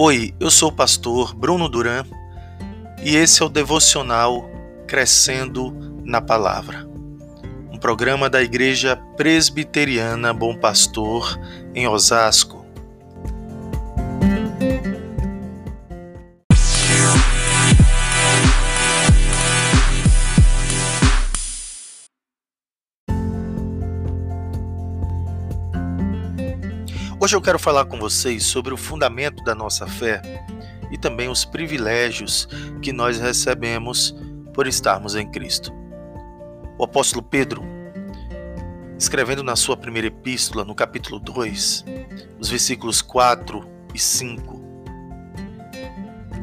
Oi, eu sou o pastor Bruno Duran e esse é o devocional Crescendo na Palavra, um programa da Igreja Presbiteriana Bom Pastor em Osasco. Hoje eu quero falar com vocês sobre o fundamento da nossa fé e também os privilégios que nós recebemos por estarmos em Cristo. O apóstolo Pedro, escrevendo na sua primeira epístola, no capítulo 2, os versículos 4 e 5,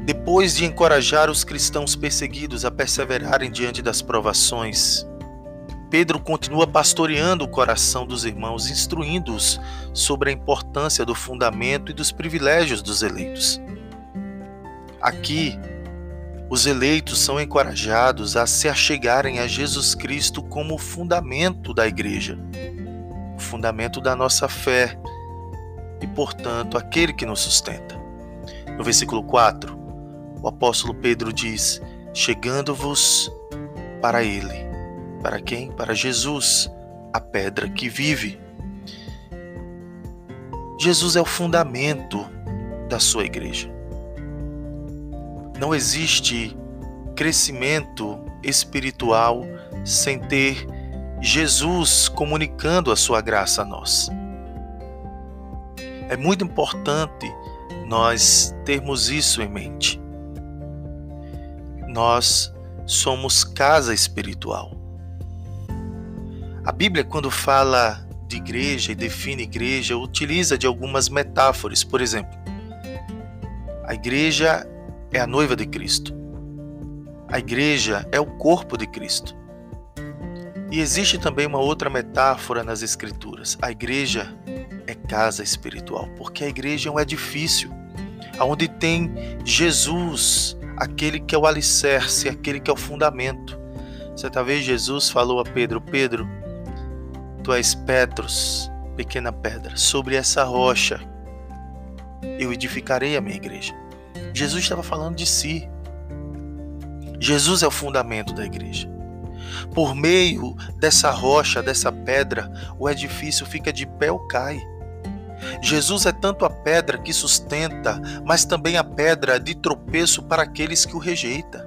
depois de encorajar os cristãos perseguidos a perseverarem diante das provações, Pedro continua pastoreando o coração dos irmãos, instruindo-os sobre a importância do fundamento e dos privilégios dos eleitos. Aqui, os eleitos são encorajados a se achegarem a Jesus Cristo como o fundamento da igreja, o fundamento da nossa fé e, portanto, aquele que nos sustenta. No versículo 4, o apóstolo Pedro diz: Chegando-vos para ele para quem? Para Jesus, a pedra que vive. Jesus é o fundamento da sua igreja. Não existe crescimento espiritual sem ter Jesus comunicando a sua graça a nós. É muito importante nós termos isso em mente. Nós somos casa espiritual. A Bíblia, quando fala de igreja e define igreja, utiliza de algumas metáforas. Por exemplo, a igreja é a noiva de Cristo. A igreja é o corpo de Cristo. E existe também uma outra metáfora nas Escrituras. A igreja é casa espiritual, porque a igreja é um edifício onde tem Jesus, aquele que é o alicerce, aquele que é o fundamento. Certa vez Jesus falou a Pedro: Pedro, Tu és Petros, pequena pedra, sobre essa rocha eu edificarei a minha igreja. Jesus estava falando de si. Jesus é o fundamento da igreja. Por meio dessa rocha, dessa pedra, o edifício fica de pé ou cai. Jesus é tanto a pedra que sustenta, mas também a pedra de tropeço para aqueles que o rejeitam.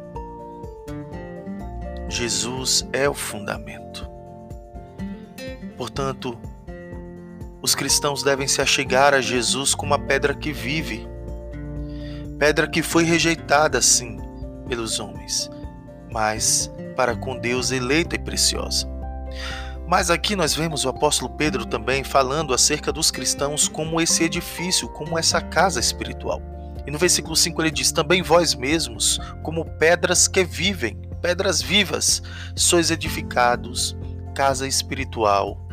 Jesus é o fundamento. Portanto, os cristãos devem se achegar a Jesus como a pedra que vive, pedra que foi rejeitada, sim, pelos homens, mas para com Deus eleita e preciosa. Mas aqui nós vemos o apóstolo Pedro também falando acerca dos cristãos como esse edifício, como essa casa espiritual. E no versículo 5 ele diz: Também vós mesmos, como pedras que vivem, pedras vivas, sois edificados, casa espiritual,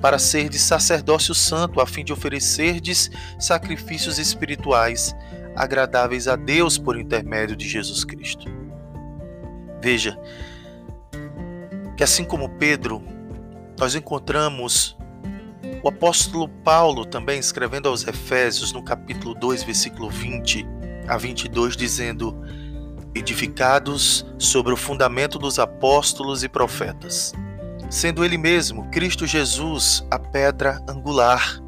para ser de sacerdócio santo, a fim de oferecerdes sacrifícios espirituais agradáveis a Deus por intermédio de Jesus Cristo. Veja que assim como Pedro, nós encontramos o apóstolo Paulo também escrevendo aos Efésios no capítulo 2, versículo 20 a 22, dizendo: Edificados sobre o fundamento dos apóstolos e profetas sendo Ele mesmo, Cristo Jesus, a pedra angular,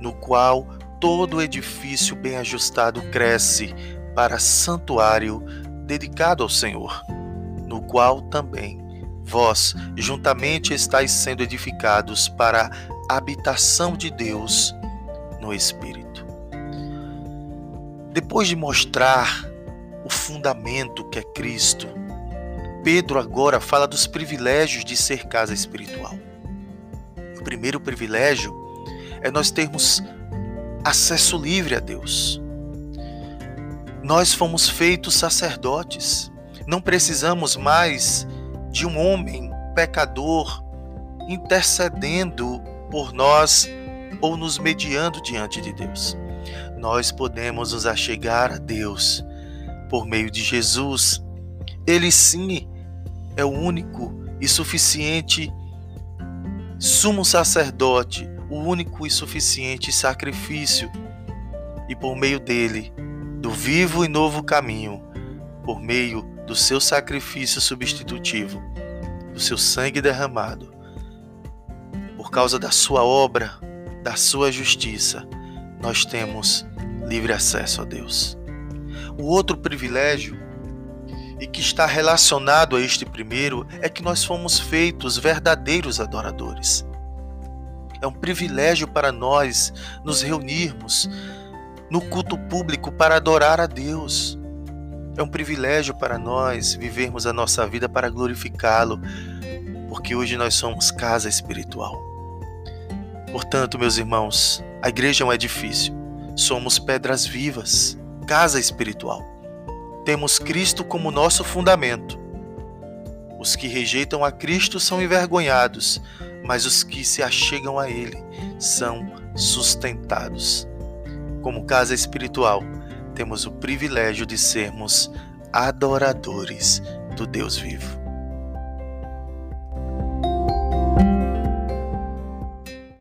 no qual todo edifício bem ajustado cresce para santuário dedicado ao Senhor, no qual também vós juntamente estáis sendo edificados para a habitação de Deus no Espírito. Depois de mostrar o fundamento que é Cristo, Pedro agora fala dos privilégios de ser casa espiritual. O primeiro privilégio é nós termos acesso livre a Deus. Nós fomos feitos sacerdotes. Não precisamos mais de um homem pecador intercedendo por nós ou nos mediando diante de Deus. Nós podemos nos achegar a Deus por meio de Jesus. Ele sim é o único e suficiente sumo sacerdote, o único e suficiente sacrifício, e por meio dele do vivo e novo caminho por meio do seu sacrifício substitutivo, do seu sangue derramado, por causa da sua obra, da sua justiça, nós temos livre acesso a Deus. O outro privilégio, e que está relacionado a este primeiro, é que nós fomos feitos verdadeiros adoradores. É um privilégio para nós nos reunirmos no culto público para adorar a Deus. É um privilégio para nós vivermos a nossa vida para glorificá-lo, porque hoje nós somos casa espiritual. Portanto, meus irmãos, a igreja é um edifício. Somos pedras vivas, casa espiritual. Temos Cristo como nosso fundamento. Os que rejeitam a Cristo são envergonhados, mas os que se achegam a Ele são sustentados. Como casa espiritual, temos o privilégio de sermos adoradores do Deus vivo.